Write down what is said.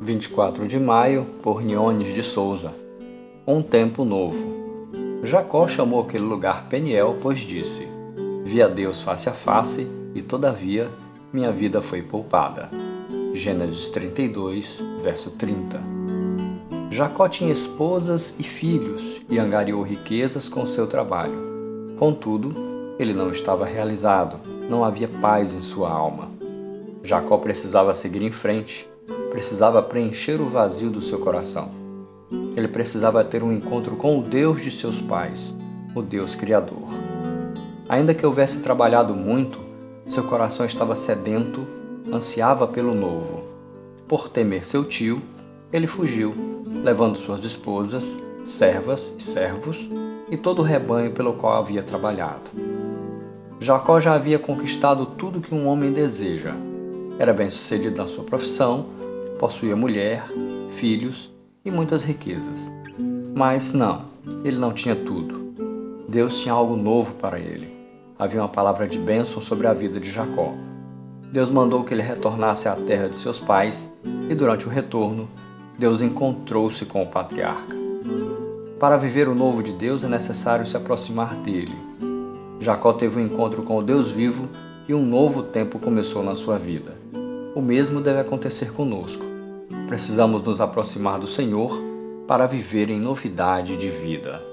24 de maio, por Niones de Souza. Um tempo novo. Jacó chamou aquele lugar Peniel, pois disse: Vi a Deus face a face, e todavia minha vida foi poupada. Gênesis 32, verso 30. Jacó tinha esposas e filhos e angariou riquezas com seu trabalho. Contudo, ele não estava realizado, não havia paz em sua alma. Jacó precisava seguir em frente, precisava preencher o vazio do seu coração. Ele precisava ter um encontro com o Deus de seus pais, o Deus Criador. Ainda que houvesse trabalhado muito, seu coração estava sedento, ansiava pelo novo. Por temer seu tio, ele fugiu, levando suas esposas, servas e servos e todo o rebanho pelo qual havia trabalhado. Jacó já havia conquistado tudo que um homem deseja. Era bem-sucedido na sua profissão, possuía mulher, filhos e muitas riquezas. Mas não, ele não tinha tudo. Deus tinha algo novo para ele. Havia uma palavra de bênção sobre a vida de Jacó. Deus mandou que ele retornasse à terra de seus pais e, durante o retorno, Deus encontrou-se com o patriarca. Para viver o novo de Deus é necessário se aproximar dele. Jacó teve um encontro com o Deus vivo e um novo tempo começou na sua vida. O mesmo deve acontecer conosco. Precisamos nos aproximar do Senhor para viver em novidade de vida.